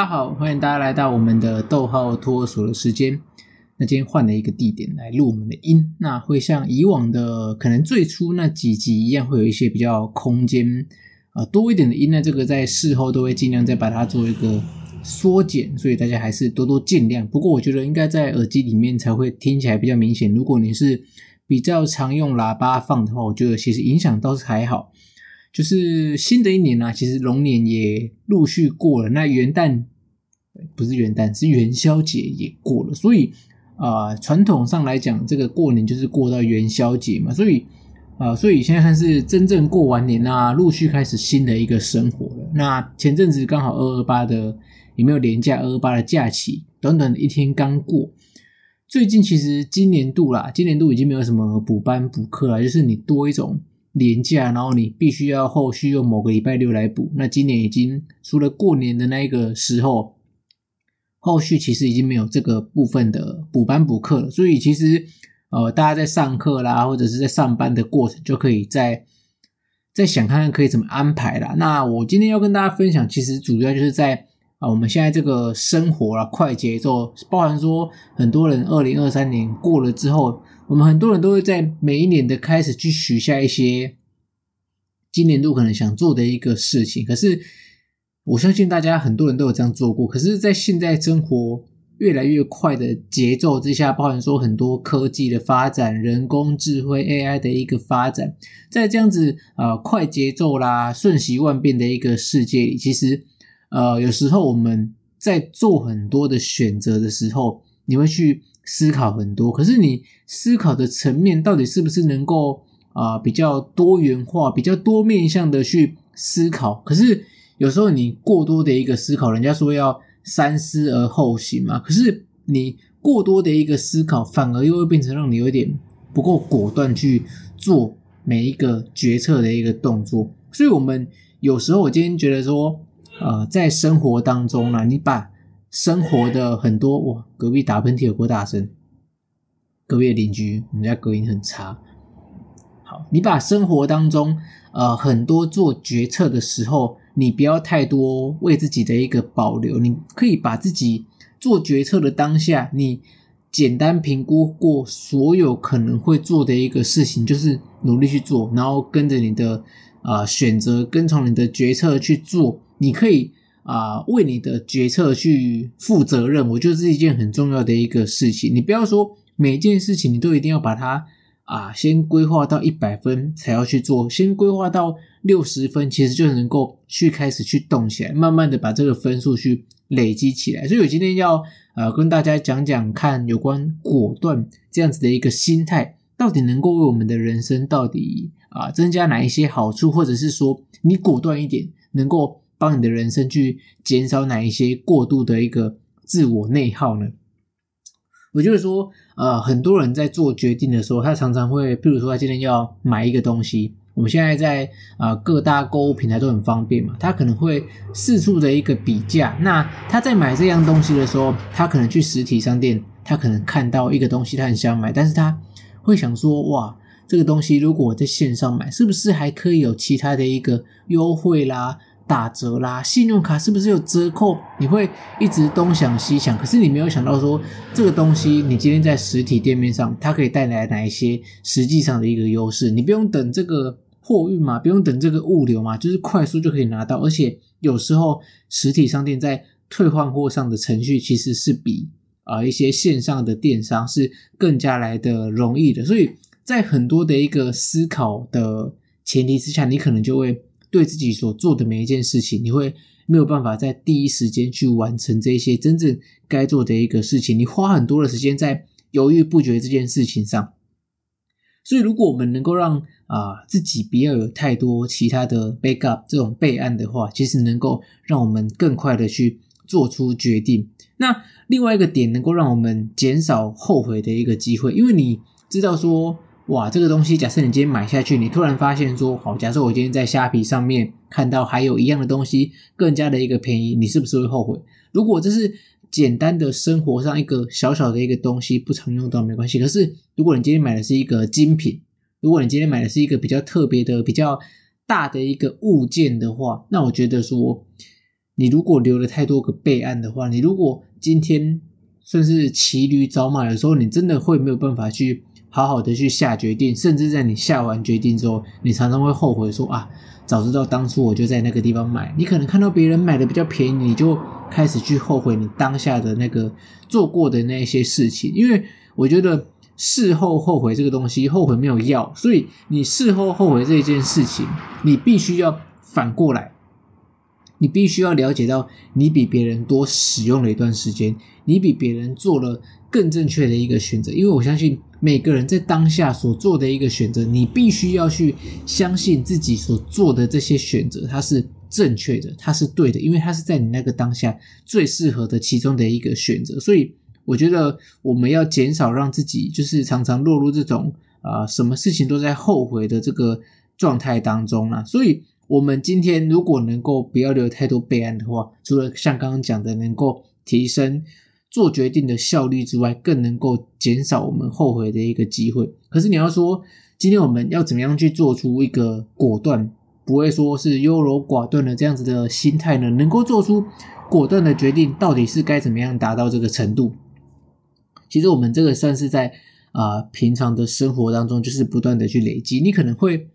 大家好，欢迎大家来到我们的逗号托儿所的时间。那今天换了一个地点来录我们的音，那会像以往的可能最初那几集一样，会有一些比较空间啊、呃、多一点的音。那这个在事后都会尽量再把它做一个缩减，所以大家还是多多见谅。不过我觉得应该在耳机里面才会听起来比较明显。如果你是比较常用喇叭放的话，我觉得其实影响倒是还好。就是新的一年呢、啊，其实龙年也陆续过了，那元旦不是元旦，是元宵节也过了，所以啊、呃，传统上来讲，这个过年就是过到元宵节嘛，所以啊、所以现在算是真正过完年啊，陆续开始新的一个生活了。那前阵子刚好二二八的有没有连假？二二八的假期短短的一天刚过，最近其实今年度啦，今年度已经没有什么补班补课了，就是你多一种。年假，然后你必须要后续用某个礼拜六来补。那今年已经除了过年的那一个时候，后续其实已经没有这个部分的补班补课了。所以其实呃，大家在上课啦，或者是在上班的过程，就可以再再想看看可以怎么安排啦。那我今天要跟大家分享，其实主要就是在啊、我们现在这个生活啦，快节奏，包含说很多人二零二三年过了之后。我们很多人都会在每一年的开始去许下一些今年度可能想做的一个事情，可是我相信大家很多人都有这样做过。可是，在现在生活越来越快的节奏之下，包含说很多科技的发展、人工智慧 AI 的一个发展，在这样子呃快节奏啦、瞬息万变的一个世界里，其实呃有时候我们在做很多的选择的时候，你会去。思考很多，可是你思考的层面到底是不是能够啊、比较多元化、比较多面向的去思考？可是有时候你过多的一个思考，人家说要三思而后行嘛。可是你过多的一个思考，反而又会变成让你有点不够果断去做每一个决策的一个动作。所以，我们有时候我今天觉得说，呃，在生活当中呢，你把生活的很多哇，隔壁打喷嚏有多大声？隔壁的邻居，我们家隔音很差。好，你把生活当中呃很多做决策的时候，你不要太多为自己的一个保留，你可以把自己做决策的当下，你简单评估过所有可能会做的一个事情，就是努力去做，然后跟着你的啊、选择，跟从你的决策去做，你可以。啊、为你的决策去负责任，我觉得是一件很重要的一个事情。你不要说每件事情你都一定要把它啊、先规划到一百分才要去做，先规划到六十分，其实就能够去开始去动起来，慢慢的把这个分数去累积起来。所以我今天要呃跟大家讲讲看，有关果断这样子的一个心态，到底能够为我们的人生到底啊、增加哪一些好处，或者是说你果断一点能够。帮你的人生去减少哪一些过度的一个自我内耗呢？我就是说，呃，很多人在做决定的时候，他常常会，譬如说，他今天要买一个东西，我们现在在啊、各大购物平台都很方便嘛，他可能会四处的一个比价。那他在买这样东西的时候，他可能去实体商店，他可能看到一个东西，他很想买，但是他会想说，哇，这个东西如果我在线上买，是不是还可以有其他的一个优惠啦？打折啦，信用卡是不是有折扣？你会一直东想西想，可是你没有想到说这个东西你今天在实体店面上，它可以带来哪一些实际上的一个优势？你不用等这个货运嘛，不用等这个物流嘛，就是快速就可以拿到。而且有时候实体商店在退换货上的程序其实是比啊、呃、一些线上的电商是更加来的容易的。所以在很多的一个思考的前提之下，你可能就会。对自己所做的每一件事情，你会没有办法在第一时间去完成这些真正该做的一个事情，你花很多的时间在犹豫不决这件事情上。所以，如果我们能够让啊、自己不要有太多其他的 backup 这种备案的话，其实能够让我们更快的去做出决定。那另外一个点，能够让我们减少后悔的一个机会，因为你知道说。哇，这个东西，假设你今天买下去，你突然发现说，好，假设我今天在虾皮上面看到还有一样的东西，更加的一个便宜，你是不是会后悔？如果这是简单的生活上一个小小的一个东西，不常用到没关系。可是，如果你今天买的是一个精品，如果你今天买的是一个比较特别的、比较大的一个物件的话，那我觉得说，你如果留了太多个备案的话，你如果今天算是骑驴找马的时候，你真的会没有办法去好好的去下决定，甚至在你下完决定之后，你常常会后悔说啊，早知道当初我就在那个地方买。你可能看到别人买的比较便宜，你就开始去后悔你当下的那个做过的那些事情，因为我觉得。事后后悔这个东西，后悔没有药，所以你事后后悔这件事情，你必须要反过来，你必须要了解到，你比别人多使用了一段时间，你比别人做了更正确的一个选择。因为我相信每个人在当下所做的一个选择，你必须要去相信自己所做的这些选择，它是正确的，它是对的，因为它是在你那个当下最适合的其中的一个选择，所以。我觉得我们要减少让自己就是常常落入这种啊、呃，什么事情都在后悔的这个状态当中啦。所以，我们今天如果能够不要留太多备案的话，除了像刚刚讲的能够提升做决定的效率之外，更能够减少我们后悔的一个机会。可是你要说，今天我们要怎么样去做出一个果断，不会说是优柔寡断的这样子的心态呢？能够做出果断的决定，到底是该怎么样达到这个程度？其实我们这个算是在啊、平常的生活当中，就是不断的去累积。你可能会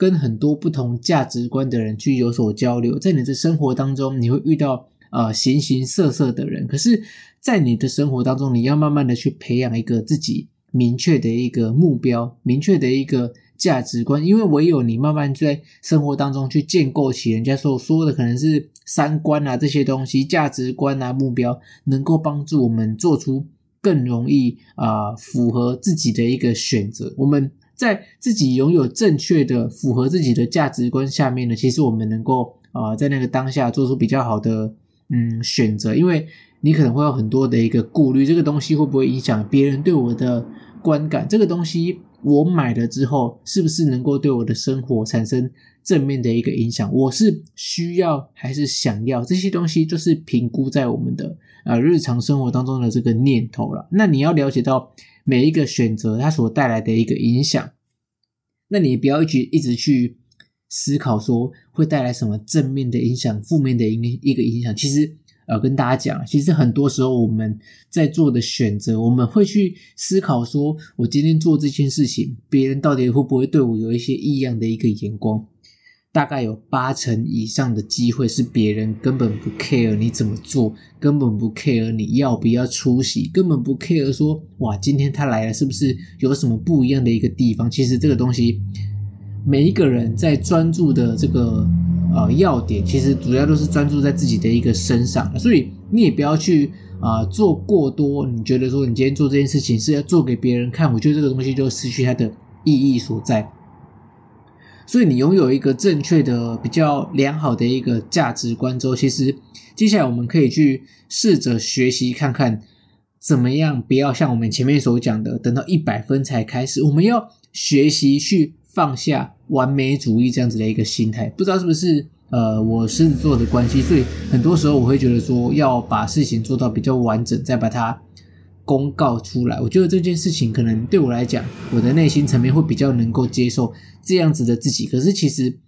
跟很多不同价值观的人去有所交流，在你的生活当中，你会遇到呃形形色色的人。可是，在你的生活当中，你要慢慢的去培养一个自己明确的一个目标，明确的一个价值观。因为唯有你慢慢在生活当中去建构起人家所说的可能是三观啊这些东西，价值观啊目标，能够帮助我们做出。更容易啊、符合自己的一个选择。我们在自己拥有正确的、符合自己的价值观下面呢，其实我们能够啊、在那个当下做出比较好的嗯选择。因为你可能会有很多的一个顾虑，这个东西会不会影响别人对我的观感？这个东西我买了之后，是不是能够对我的生活产生正面的一个影响？我是需要还是想要？这些东西就是评估在我们的。呃，日常生活当中的这个念头了，那你要了解到每一个选择它所带来的一个影响，那你不要一直一直去思考说会带来什么正面的影响、负面的影一个影响。其实，呃，跟大家讲，其实很多时候我们在做的选择，我们会去思考说，我今天做这件事情，别人到底会不会对我有一些异样的一个眼光？大概有八成以上的机会是别人根本不 care 你怎么做，根本不 care 你要不要出席，根本不 care 说哇，今天他来了是不是有什么不一样的一个地方？其实这个东西，每一个人在专注的这个呃要点，其实主要都是专注在自己的一个身上，所以你也不要去啊、做过多。你觉得说你今天做这件事情是要做给别人看，我觉得这个东西就失去它的意义所在。所以你拥有一个正确的、比较良好的一个价值观之后，其实接下来我们可以去试着学习看看，怎么样不要像我们前面所讲的，等到一百分才开始。我们要学习去放下完美主义这样子的一个心态。不知道是不是呃我狮子座的关系，所以很多时候我会觉得说要把事情做到比较完整，再把它。公告出来，我觉得这件事情可能对我来讲，我的内心层面会比较能够接受这样子的自己。可是其实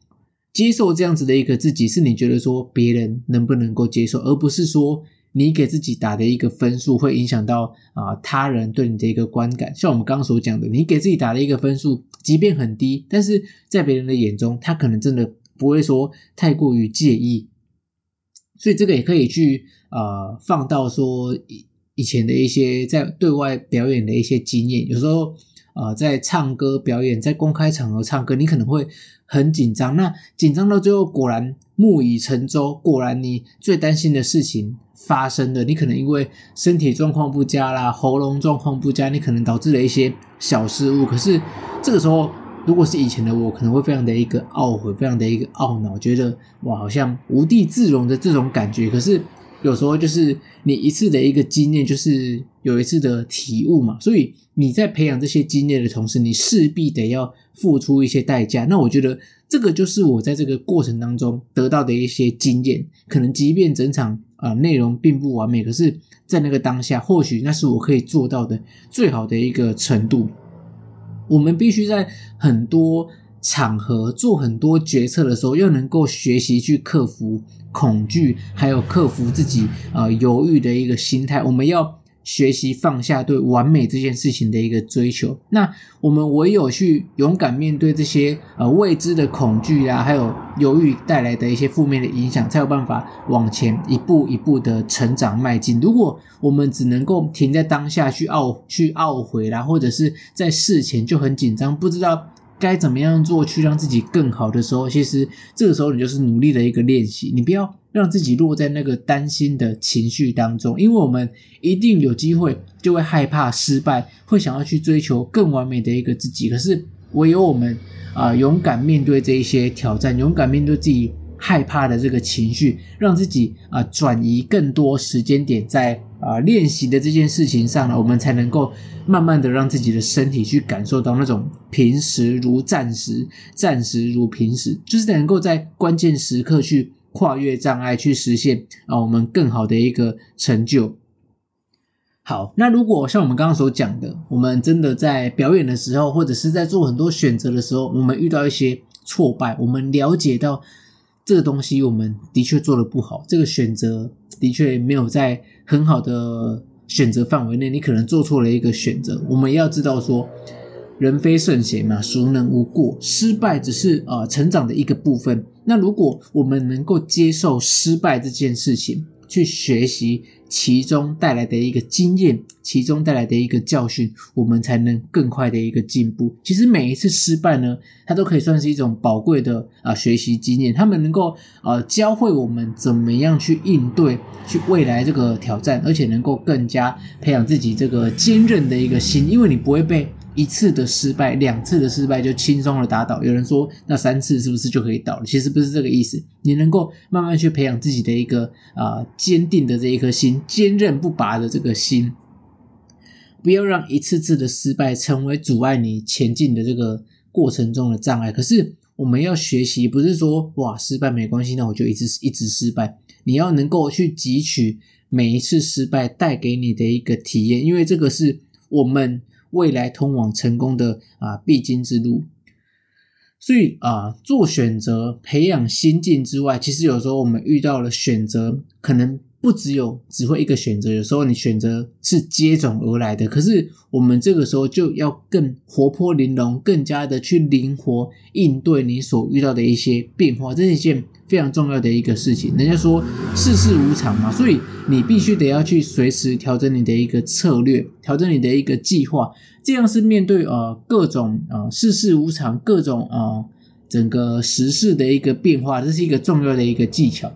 接受这样子的一个自己，是你觉得说别人能不能够接受，而不是说你给自己打的一个分数会影响到啊他人对你的一个观感。像我们刚刚所讲的，你给自己打的一个分数，即便很低，但是在别人的眼中，他可能真的不会说太过于介意。所以这个也可以去呃放到说。以前的一些在对外表演的一些经验，有时候呃在唱歌表演，在公开场合唱歌，你可能会很紧张。那紧张到最后，果然木已成舟，果然你最担心的事情发生了。你可能因为身体状况不佳啦，喉咙状况不佳，你可能导致了一些小失误。可是这个时候，如果是以前的我，可能会非常的一个懊悔，非常的一个懊恼，觉得哇，好像无地自容的这种感觉。可是。有时候就是你一次的一个经验，就是有一次的体悟嘛。所以你在培养这些经验的同时，你势必得要付出一些代价。那我觉得这个就是我在这个过程当中得到的一些经验。可能即便整场啊、内容并不完美，可是在那个当下，或许那是我可以做到的最好的一个程度。我们必须在很多场合做很多决策的时候，又能够学习去克服恐惧，还有克服自己呃犹豫的一个心态。我们要学习放下对完美这件事情的一个追求。那我们唯有去勇敢面对这些呃未知的恐惧啊，还有犹豫带来的一些负面的影响，才有办法往前一步一步的成长迈进。如果我们只能够停在当下去懊去懊悔啦，或者是在事前就很紧张，不知道。该怎么样做去让自己更好的时候，其实这个时候你就是努力的一个练习。你不要让自己落在那个担心的情绪当中，因为我们一定有机会就会害怕失败，会想要去追求更完美的一个自己。可是唯有我们啊、勇敢面对这一些挑战，勇敢面对自己害怕的这个情绪，让自己啊、转移更多时间点在。啊，练习的这件事情上呢，我们才能够慢慢的让自己的身体去感受到那种平时如战时，战时如平时，就是能够在关键时刻去跨越障碍，去实现啊我们更好的一个成就。好，那如果像我们刚刚所讲的，我们真的在表演的时候，或者是在做很多选择的时候，我们遇到一些挫败，我们了解到这个东西我们的确做的不好，这个选择的确没有在。很好的选择范围内，你可能做错了一个选择。我们要知道说，人非圣贤嘛，孰能无过？失败只是啊成长的一个部分。那如果我们能够接受失败这件事情，去学习其中带来的一个经验，其中带来的一个教训，我们才能更快的一个进步。其实每一次失败呢，它都可以算是一种宝贵的啊、学习经验，他们能够呃教会我们怎么样去应对去未来这个挑战，而且能够更加培养自己这个坚韧的一个心，因为你不会被。一次的失败，两次的失败就轻松的打倒。有人说，那三次是不是就可以倒了？其实不是这个意思。你能够慢慢去培养自己的一个啊、坚定的这一颗心，坚韧不拔的这个心，不要让一次次的失败成为阻碍你前进的这个过程中的障碍。可是我们要学习，不是说哇失败没关系，那我就一直一直失败。你要能够去汲取每一次失败带给你的一个体验，因为这个是我们。未来通往成功的啊必经之路，所以啊做选择、培养心境之外，其实有时候我们遇到了选择，可能。不只有只会一个选择，有时候你选择是接踵而来的。可是我们这个时候就要更活泼玲珑，更加的去灵活应对你所遇到的一些变化，这是一件非常重要的一个事情。人家说世事无常嘛，所以你必须得要去随时调整你的一个策略，调整你的一个计划，这样是面对呃各种呃世事无常、各种呃整个时事的一个变化，这是一个重要的一个技巧。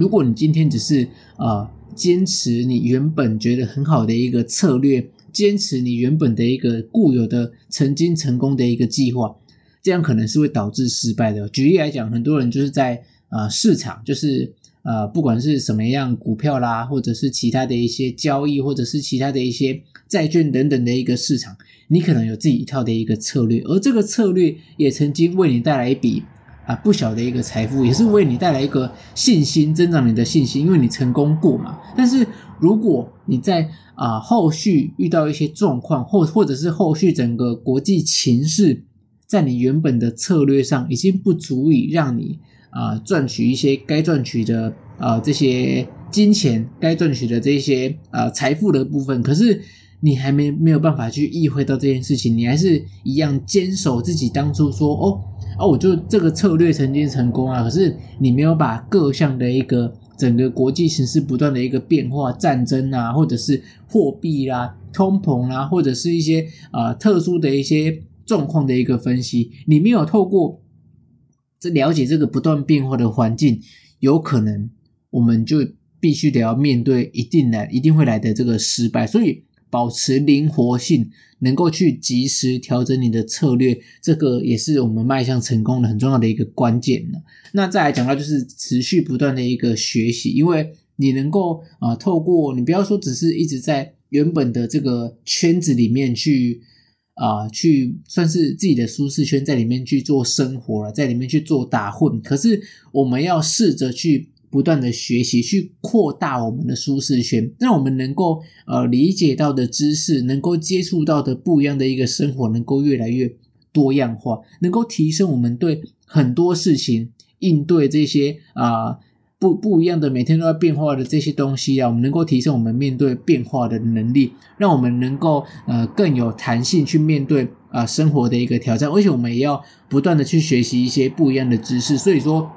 如果你今天只是呃坚持你原本觉得很好的一个策略，坚持你原本的一个固有的曾经成功的一个计划，这样可能是会导致失败的。举例来讲，很多人就是在呃市场，就是呃不管是什么样股票啦，或者是其他的一些交易，或者是其他的一些债券等等的一个市场，你可能有自己一套的一个策略，而这个策略也曾经为你带来一笔。啊，不小的一个财富，也是为你带来一个信心，增长你的信心，因为你成功过嘛。但是如果你在啊、后续遇到一些状况，或或者是后续整个国际情势，在你原本的策略上已经不足以让你啊、赚取一些该赚取的啊、这些金钱，该赚取的这些啊、财富的部分，可是你还没没有办法去意会到这件事情，你还是一样坚守自己当初说哦。哦，我就这个策略曾经成功啊，可是你没有把各项的一个整个国际形势不断的一个变化，战争啊，或者是货币啦、通膨啊，或者是一些啊、呃、特殊的一些状况的一个分析，你没有透过这了解这个不断变化的环境，有可能我们就必须得要面对一定来、一定会来的这个失败，所以。保持灵活性，能够去及时调整你的策略，这个也是我们迈向成功的很重要的一个关键。那再来讲到就是持续不断的一个学习，因为你能够啊、透过你不要说只是一直在原本的这个圈子里面去啊、去算是自己的舒适圈，在里面去做生活了，在里面去做打混。可是我们要试着去。不断的学习，去扩大我们的舒适圈，让我们能够呃理解到的知识，能够接触到的不一样的一个生活，能够越来越多样化，能够提升我们对很多事情应对这些啊。不不一样的，每天都在变化的这些东西啊，我们能够提升我们面对变化的能力，让我们能够呃更有弹性去面对啊、生活的一个挑战，而且我们也要不断的去学习一些不一样的知识。所以说，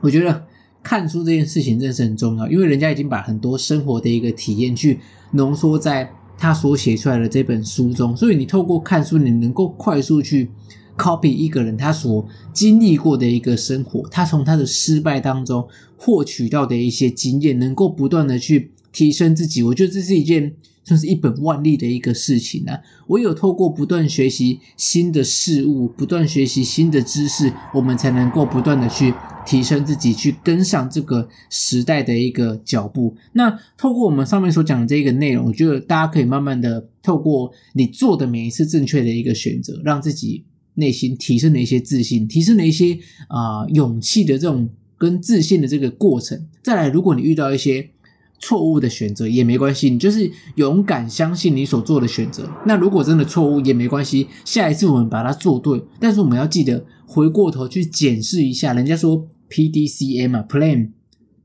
我觉得看书这件事情真的是很重要，因为人家已经把很多生活的一个体验去浓缩在他所写出来的这本书中，所以你透过看书，你能够快速去。copy 一个人他所经历过的一个生活，他从他的失败当中获取到的一些经验，能够不断的去提升自己。我觉得这是一件算是一本万利的一个事情啊！唯有透过不断学习新的事物，不断学习新的知识，我们才能够不断的去提升自己，去跟上这个时代的一个脚步。那透过我们上面所讲的这个内容，我觉得大家可以慢慢的透过你做的每一次正确的一个选择，让自己。内心提升了一些自信，提升了一些啊、勇气的这种跟自信的这个过程。再来，如果你遇到一些错误的选择也没关系，你就是勇敢相信你所做的选择。那如果真的错误也没关系，下一次我们把它做对。但是我们要记得回过头去检视一下，人家说 PDCA 啊，Plan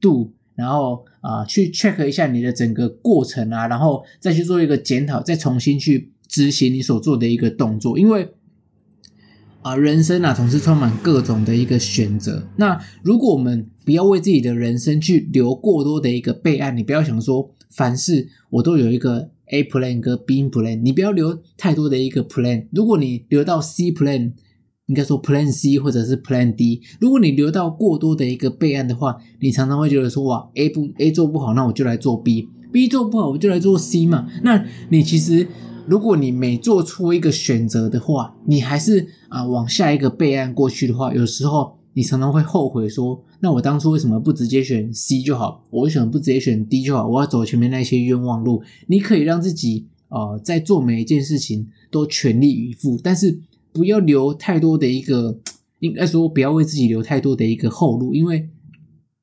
Do，然后啊、去 check 一下你的整个过程啊，然后再去做一个检讨，再重新去执行你所做的一个动作，因为。啊，人生啊，总是充满各种的一个选择。那如果我们不要为自己的人生去留过多的一个备案，你不要想说凡事我都有一个 A plan 跟 B plan，你不要留太多的一个 plan。如果你留到 C plan，应该说 Plan C 或者是 Plan D。如果你留到过多的一个备案的话，你常常会觉得说哇，A 不 A 做不好，那我就来做 B；B 做不好，我就来做 C 嘛。那你其实。如果你每做出一个选择的话，你还是啊往下一个备案过去的话，有时候你常常会后悔说，那我当初为什么不直接选 C 就好？我为什么不直接选 D 就好？我要走前面那些冤枉路？你可以让自己啊、在做每一件事情都全力以赴，但是不要留太多的一个，应该说不要为自己留太多的一个后路，因为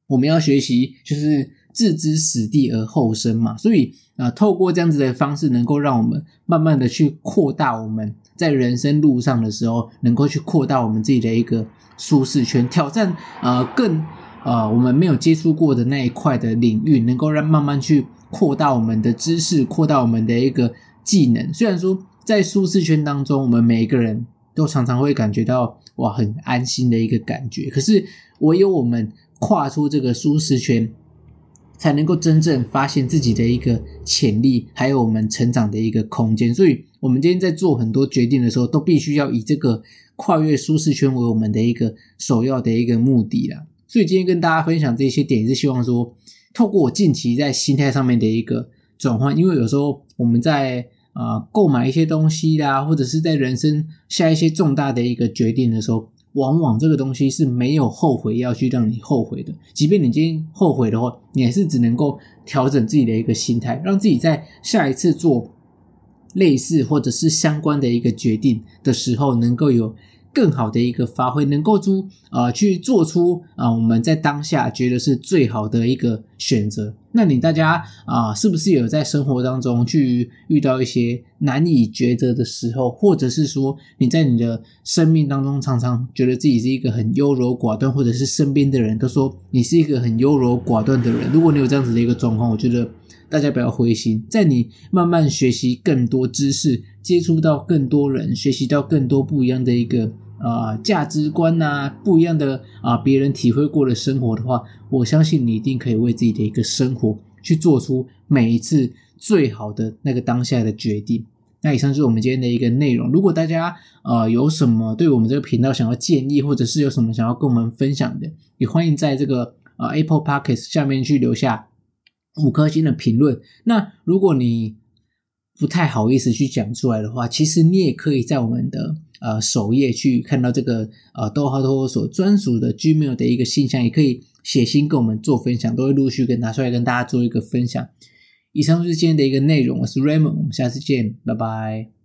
我们要学习就是。置之死地而后生嘛，所以啊、呃，透过这样子的方式，能够让我们慢慢的去扩大我们在人生路上的时候，能够去扩大我们自己的一个舒适圈，挑战、呃、更、呃、我们没有接触过的那一块的领域，能够让慢慢去扩大我们的知识，扩大我们的一个技能。虽然说在舒适圈当中，我们每一个人都常常会感觉到哇很安心的一个感觉，可是唯有我们跨出这个舒适圈。才能够真正发现自己的一个潜力，还有我们成长的一个空间。所以，我们今天在做很多决定的时候，都必须要以这个跨越舒适圈为我们的一个首要的一个目的啦。所以，今天跟大家分享这些点，是希望说，透过我近期在心态上面的一个转换，因为有时候我们在啊购买一些东西啦，或者是在人生下一些重大的一个决定的时候。往往这个东西是没有后悔要去让你后悔的，即便你今天后悔的话，你还是只能够调整自己的一个心态，让自己在下一次做类似或者是相关的一个决定的时候，能够有。更好的一个发挥，能够出啊去做出啊我们在当下觉得是最好的一个选择。那你大家啊是不是有在生活当中去遇到一些难以抉择的时候，或者是说你在你的生命当中常常觉得自己是一个很优柔寡断，或者是身边的人都说你是一个很优柔寡断的人？如果你有这样子的一个状况，我觉得大家不要灰心，在你慢慢学习更多知识，接触到更多人，学习到更多不一样的一个。啊、呃，价值观呐、啊，不一样的啊，别人体会过的生活的话，我相信你一定可以为自己的一个生活去做出每一次最好的那个当下的决定。那以上就是我们今天的一个内容。如果大家呃有什么对我们这个频道想要建议，或者是有什么想要跟我们分享的，也欢迎在这个啊、Apple Podcast 下面去留下五颗星的评论。那如果你不太好意思去讲出来的话，其实你也可以在我们的。呃，首页去看到这个呃，逗号脱口所专属的 Gmail 的一个信箱，也可以写信跟我们做分享，都会陆续跟拿出来跟大家做一个分享。以上就是今天的一个内容，我是 Raymond，我们下次见，拜拜。